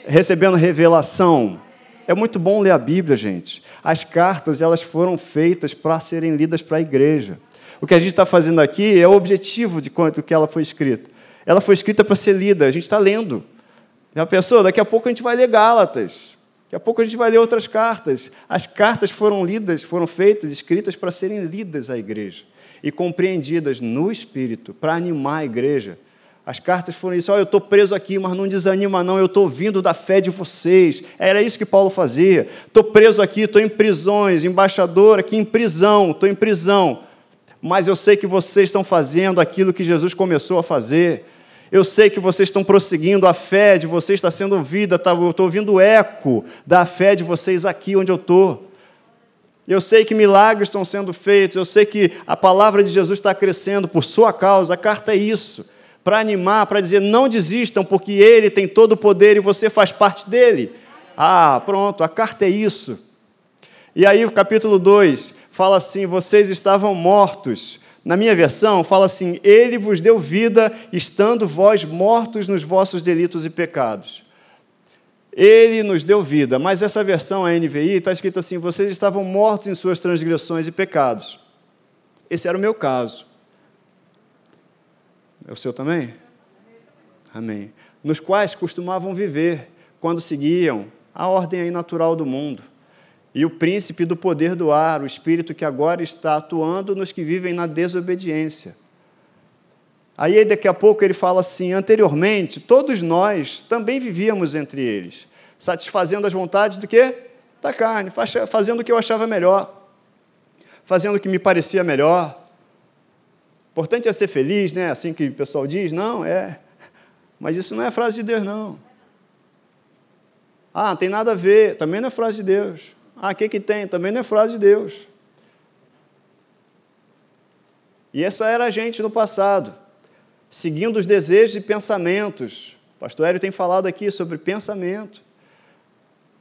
Recebendo revelação. É muito bom ler a Bíblia, gente. As cartas elas foram feitas para serem lidas para a igreja. O que a gente está fazendo aqui é o objetivo de quanto que ela foi escrita. Ela foi escrita para ser lida. A gente está lendo. Já pensou? Daqui a pouco a gente vai ler Gálatas. Daqui a pouco a gente vai ler outras cartas. As cartas foram lidas, foram feitas, escritas para serem lidas à igreja e compreendidas no Espírito, para animar a igreja as cartas foram isso, oh, eu estou preso aqui, mas não desanima não, eu estou ouvindo da fé de vocês. Era isso que Paulo fazia. Estou preso aqui, estou em prisões, embaixador aqui em prisão, estou em prisão. Mas eu sei que vocês estão fazendo aquilo que Jesus começou a fazer. Eu sei que vocês estão prosseguindo, a fé de vocês está sendo ouvida, tá, eu estou ouvindo o eco da fé de vocês aqui onde eu estou. Eu sei que milagres estão sendo feitos, eu sei que a palavra de Jesus está crescendo por sua causa. A carta é isso para animar, para dizer não desistam, porque Ele tem todo o poder e você faz parte dele. Ah, pronto, a carta é isso. E aí o capítulo 2 fala assim: vocês estavam mortos. Na minha versão, fala assim: Ele vos deu vida, estando vós mortos nos vossos delitos e pecados. Ele nos deu vida, mas essa versão, a NVI, está escrito assim: vocês estavam mortos em suas transgressões e pecados. Esse era o meu caso. É o seu também? Amém. Nos quais costumavam viver quando seguiam a ordem natural do mundo. E o príncipe do poder do ar, o espírito que agora está atuando nos que vivem na desobediência. Aí daqui a pouco ele fala assim: anteriormente, todos nós também vivíamos entre eles, satisfazendo as vontades do que? Da carne, fazendo o que eu achava melhor, fazendo o que me parecia melhor, importante é ser feliz, né? Assim que o pessoal diz, não, é. Mas isso não é frase de Deus, não. Ah, não tem nada a ver, também não é frase de Deus. Ah, o que, que tem? Também não é frase de Deus. E essa era a gente no passado, seguindo os desejos e pensamentos. O pastor Hélio tem falado aqui sobre pensamento.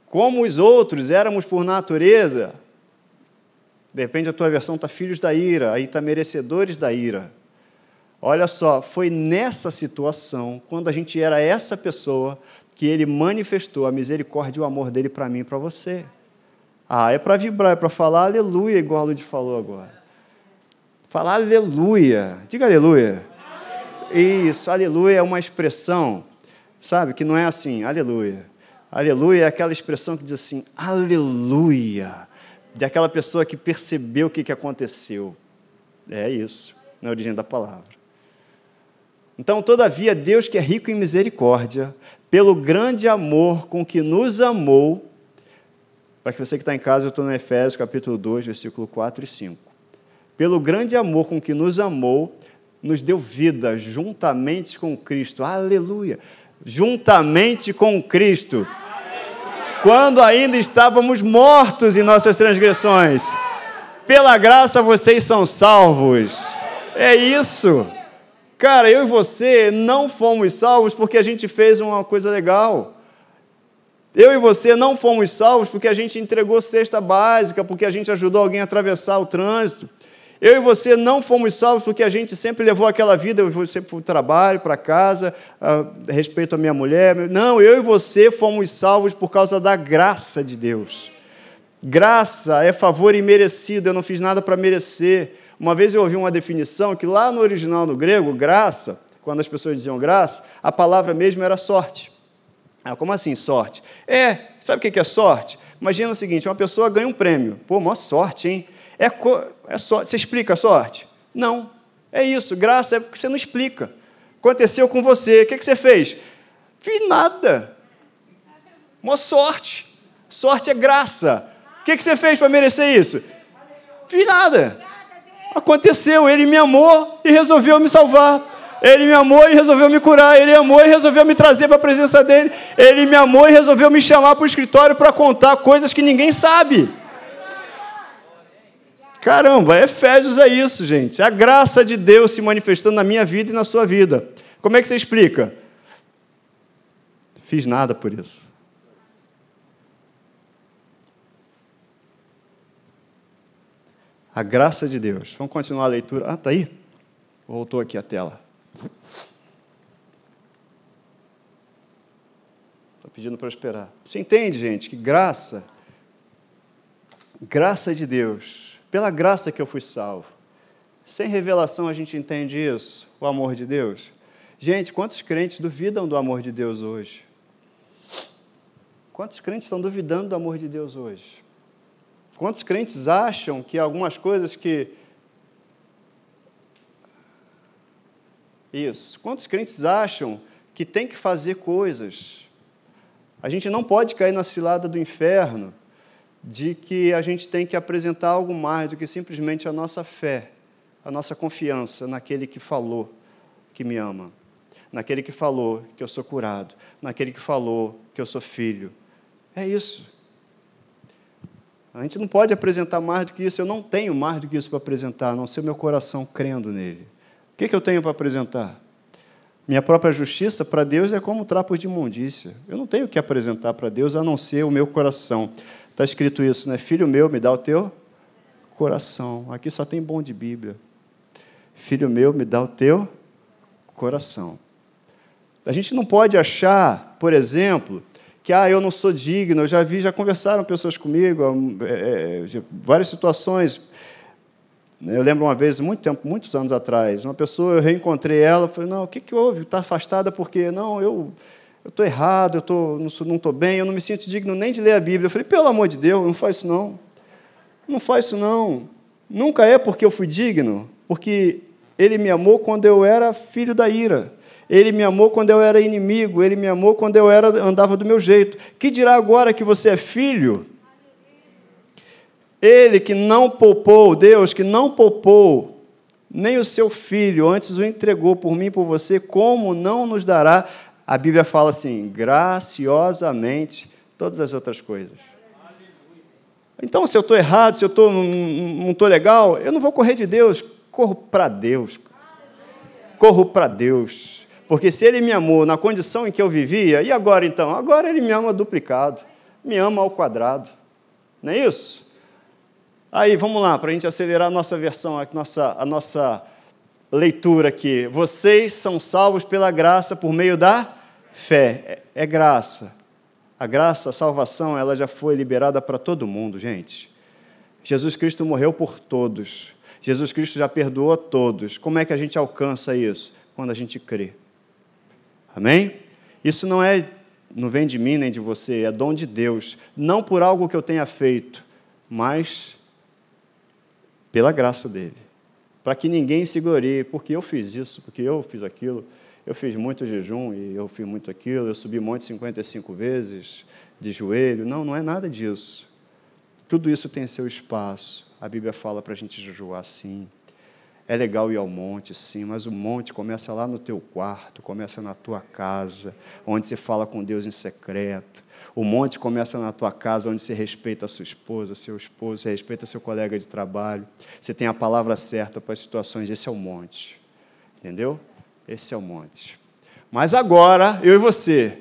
Como os outros éramos por natureza, de repente a tua versão está filhos da ira, aí está merecedores da ira. Olha só, foi nessa situação, quando a gente era essa pessoa, que ele manifestou a misericórdia e o amor dele para mim e para você. Ah, é para vibrar, é para falar aleluia, igual a Lud falou agora. Falar aleluia. Diga aleluia. aleluia. Isso, aleluia é uma expressão, sabe, que não é assim, aleluia. Aleluia é aquela expressão que diz assim, aleluia, de aquela pessoa que percebeu o que, que aconteceu. É isso, na origem da palavra. Então, todavia, Deus que é rico em misericórdia, pelo grande amor com que nos amou, para que você que está em casa, eu estou no Efésios capítulo 2, versículo 4 e 5. Pelo grande amor com que nos amou, nos deu vida juntamente com Cristo. Aleluia! juntamente com Cristo, quando ainda estávamos mortos em nossas transgressões. Pela graça vocês são salvos. É isso. Cara, eu e você não fomos salvos porque a gente fez uma coisa legal. Eu e você não fomos salvos porque a gente entregou cesta básica, porque a gente ajudou alguém a atravessar o trânsito. Eu e você não fomos salvos porque a gente sempre levou aquela vida, eu sempre para o trabalho, para casa, a respeito à minha mulher. Não, eu e você fomos salvos por causa da graça de Deus. Graça é favor imerecido, eu não fiz nada para merecer. Uma vez eu ouvi uma definição que lá no original no grego, graça, quando as pessoas diziam graça, a palavra mesmo era sorte. Ah, como assim sorte? É, sabe o que é sorte? Imagina o seguinte: uma pessoa ganha um prêmio. Pô, maior sorte, hein? É, é sorte. Você explica a sorte? Não. É isso. Graça é porque você não explica. Aconteceu com você. O que, que você fez? Fiz nada. Uma sorte. Sorte é graça. O que, que você fez para merecer isso? Fiz nada. Aconteceu. Ele me amou e resolveu me salvar. Ele me amou e resolveu me curar. Ele amou e resolveu me trazer para a presença dele. Ele me amou e resolveu me chamar para o escritório para contar coisas que ninguém sabe. Caramba, Efésios é isso, gente. A graça de Deus se manifestando na minha vida e na sua vida. Como é que você explica? Fiz nada por isso. A graça de Deus. Vamos continuar a leitura. Ah, tá aí? Voltou aqui a tela. Estou pedindo para esperar. Você entende, gente, que graça, graça de Deus pela graça que eu fui salvo. Sem revelação a gente entende isso, o amor de Deus. Gente, quantos crentes duvidam do amor de Deus hoje? Quantos crentes estão duvidando do amor de Deus hoje? Quantos crentes acham que algumas coisas que. Isso. Quantos crentes acham que tem que fazer coisas? A gente não pode cair na cilada do inferno de que a gente tem que apresentar algo mais do que simplesmente a nossa fé, a nossa confiança naquele que falou que me ama, naquele que falou que eu sou curado, naquele que falou que eu sou filho. É isso. A gente não pode apresentar mais do que isso, eu não tenho mais do que isso para apresentar, a não ser meu coração crendo nele. Que, que eu tenho para apresentar? Minha própria justiça para Deus é como trapos de imundícia. Eu não tenho o que apresentar para Deus a não ser o meu coração. Está escrito isso, né? Filho meu, me dá o teu coração. Aqui só tem bom de Bíblia. Filho meu, me dá o teu coração. A gente não pode achar, por exemplo, que ah, eu não sou digno. Eu já vi, já conversaram pessoas comigo, é, é, várias situações. Eu lembro uma vez, muito tempo, muitos anos atrás, uma pessoa, eu reencontrei ela, falei, não, o que, que houve? Está afastada porque, não, eu eu estou errado, eu tô, não estou bem, eu não me sinto digno nem de ler a Bíblia. Eu falei, pelo amor de Deus, não faz isso não. Não faz isso não. Nunca é porque eu fui digno, porque Ele me amou quando eu era filho da ira. Ele me amou quando eu era inimigo, ele me amou quando eu era, andava do meu jeito. Que dirá agora que você é filho? Ele que não poupou, Deus que não poupou nem o seu filho, antes o entregou por mim e por você, como não nos dará a Bíblia fala assim, graciosamente, todas as outras coisas. Então, se eu estou errado, se eu tô, não estou legal, eu não vou correr de Deus, corro para Deus. Corro para Deus. Porque se Ele me amou na condição em que eu vivia, e agora então? Agora Ele me ama duplicado, me ama ao quadrado. Não é isso? Aí, vamos lá, para a gente acelerar a nossa versão, a nossa, a nossa leitura aqui. Vocês são salvos pela graça por meio da Fé é, é graça. A graça, a salvação, ela já foi liberada para todo mundo, gente. Jesus Cristo morreu por todos. Jesus Cristo já perdoou a todos. Como é que a gente alcança isso? Quando a gente crê. Amém? Isso não é não vem de mim nem de você, é dom de Deus, não por algo que eu tenha feito, mas pela graça dele. Para que ninguém se glorie, porque eu fiz isso, porque eu fiz aquilo, eu fiz muito jejum e eu fiz muito aquilo, eu subi monte 55 vezes de joelho. Não, não é nada disso. Tudo isso tem seu espaço. A Bíblia fala para a gente jejuar sim. É legal ir ao monte, sim, mas o monte começa lá no teu quarto, começa na tua casa, onde você fala com Deus em secreto. O monte começa na tua casa, onde você respeita a sua esposa, seu esposo, você respeita seu colega de trabalho. Você tem a palavra certa para as situações. Esse é o monte. Entendeu? Esse é o monte. Mas agora, eu e você,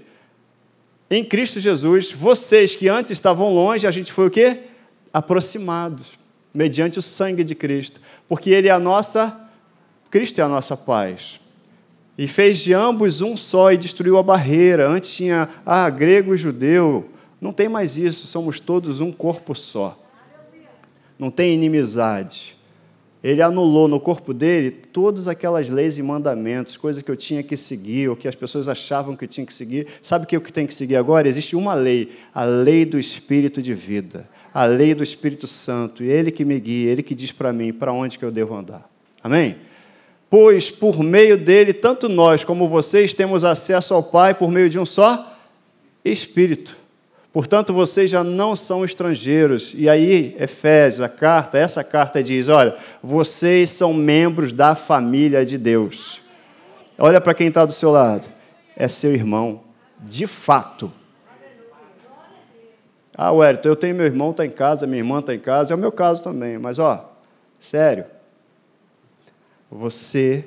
em Cristo Jesus, vocês que antes estavam longe, a gente foi o quê? Aproximados, mediante o sangue de Cristo, porque Ele é a nossa, Cristo é a nossa paz. E fez de ambos um só e destruiu a barreira. Antes tinha, ah, grego e judeu. Não tem mais isso, somos todos um corpo só. Não tem inimizade. Ele anulou no corpo dele todas aquelas leis e mandamentos, coisas que eu tinha que seguir, ou que as pessoas achavam que eu tinha que seguir. Sabe o que eu tenho que seguir agora? Existe uma lei, a lei do Espírito de vida, a lei do Espírito Santo. E ele que me guia, ele que diz para mim para onde que eu devo andar. Amém? Pois por meio dele, tanto nós como vocês temos acesso ao Pai por meio de um só Espírito. Portanto, vocês já não são estrangeiros. E aí, Efésios, a carta, essa carta diz: olha, vocês são membros da família de Deus. Olha para quem está do seu lado. É seu irmão, de fato. Ah, Wellington, eu tenho meu irmão está em casa, minha irmã está em casa, é o meu caso também. Mas, ó, sério, você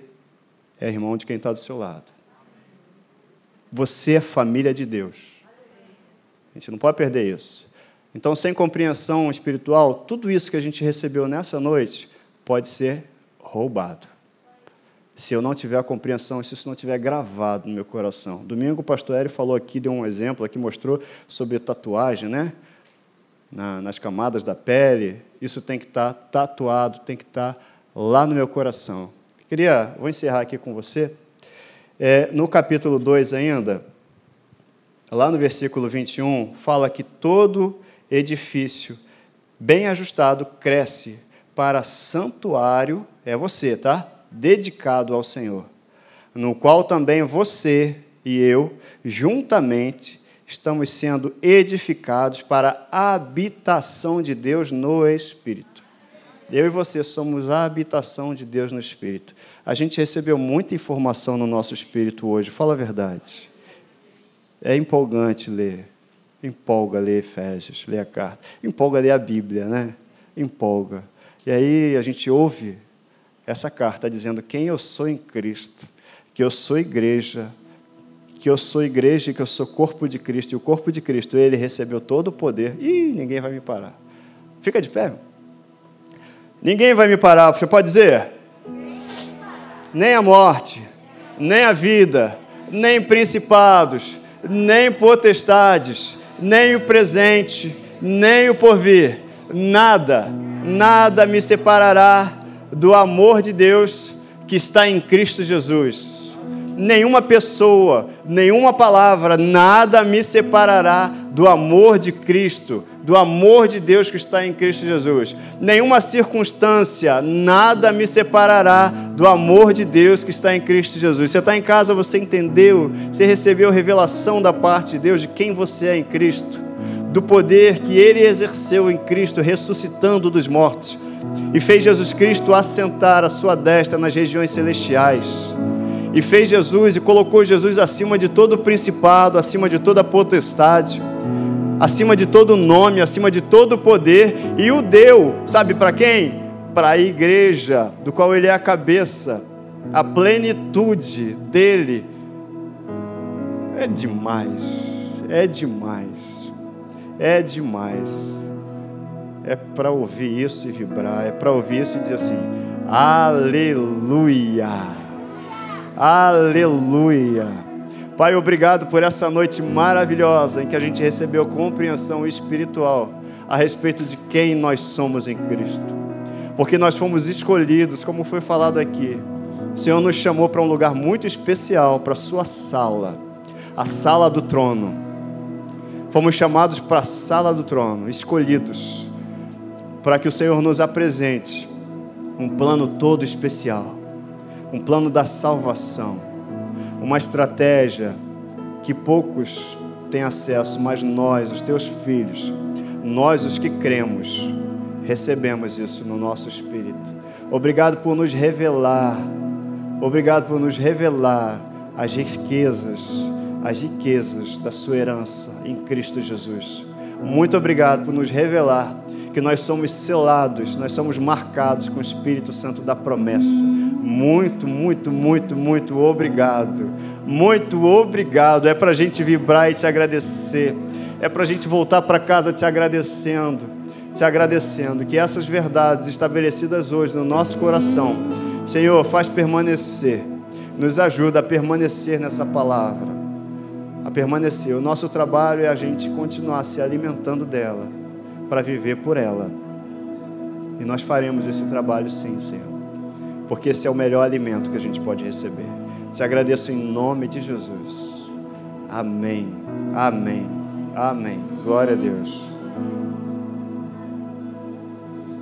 é irmão de quem está do seu lado. Você é família de Deus. A gente não pode perder isso. Então, sem compreensão espiritual, tudo isso que a gente recebeu nessa noite pode ser roubado. Se eu não tiver a compreensão, se isso não tiver gravado no meu coração. Domingo o pastor Hélio falou aqui, deu um exemplo aqui, mostrou sobre tatuagem, né? Na, nas camadas da pele. Isso tem que estar tá tatuado, tem que estar tá lá no meu coração. Queria, vou encerrar aqui com você. É, no capítulo 2 ainda, lá no versículo 21, fala que todo edifício bem ajustado cresce para santuário, é você, tá? Dedicado ao Senhor, no qual também você e eu, juntamente, estamos sendo edificados para a habitação de Deus no Espírito. Eu e você somos a habitação de Deus no Espírito. A gente recebeu muita informação no nosso espírito hoje, fala a verdade. É empolgante ler. Empolga ler Efésios, ler a carta. Empolga ler a Bíblia, né? Empolga. E aí a gente ouve essa carta dizendo quem eu sou em Cristo, que eu sou igreja, que eu sou igreja e que eu sou corpo de Cristo. E o corpo de Cristo, ele recebeu todo o poder. e ninguém vai me parar. Fica de pé. Ninguém vai me parar. Você pode dizer? Nem a morte, nem a vida, nem principados, nem potestades, nem o presente, nem o porvir, nada, nada me separará do amor de Deus que está em Cristo Jesus nenhuma pessoa, nenhuma palavra, nada me separará do amor de Cristo, do amor de Deus que está em Cristo Jesus. Nenhuma circunstância, nada me separará do amor de Deus que está em Cristo Jesus. Você está em casa, você entendeu, você recebeu revelação da parte de Deus de quem você é em Cristo, do poder que Ele exerceu em Cristo, ressuscitando dos mortos, e fez Jesus Cristo assentar a sua destra nas regiões celestiais e fez Jesus e colocou Jesus acima de todo principado, acima de toda potestade, acima de todo nome, acima de todo poder, e o deu, sabe para quem? Para a igreja, do qual ele é a cabeça, a plenitude dele. É demais, é demais, é demais. É para ouvir isso e vibrar, é para ouvir isso e dizer assim: Aleluia. Aleluia. Pai, obrigado por essa noite maravilhosa em que a gente recebeu compreensão espiritual a respeito de quem nós somos em Cristo. Porque nós fomos escolhidos, como foi falado aqui. O Senhor nos chamou para um lugar muito especial, para a sua sala, a sala do trono. Fomos chamados para a sala do trono, escolhidos, para que o Senhor nos apresente um plano todo especial, um plano da salvação uma estratégia que poucos têm acesso, mas nós, os teus filhos, nós, os que cremos, recebemos isso no nosso espírito. Obrigado por nos revelar, obrigado por nos revelar as riquezas, as riquezas da sua herança em Cristo Jesus. Muito obrigado por nos revelar que nós somos selados, nós somos marcados com o Espírito Santo da promessa. Muito, muito, muito, muito obrigado. Muito obrigado. É para a gente vibrar e te agradecer. É para a gente voltar para casa te agradecendo, te agradecendo que essas verdades estabelecidas hoje no nosso coração, Senhor, faz permanecer, nos ajuda a permanecer nessa palavra, a permanecer. O nosso trabalho é a gente continuar se alimentando dela para viver por ela. E nós faremos esse trabalho sim, Senhor. Porque esse é o melhor alimento que a gente pode receber. Te agradeço em nome de Jesus. Amém. Amém. Amém. Glória a Deus.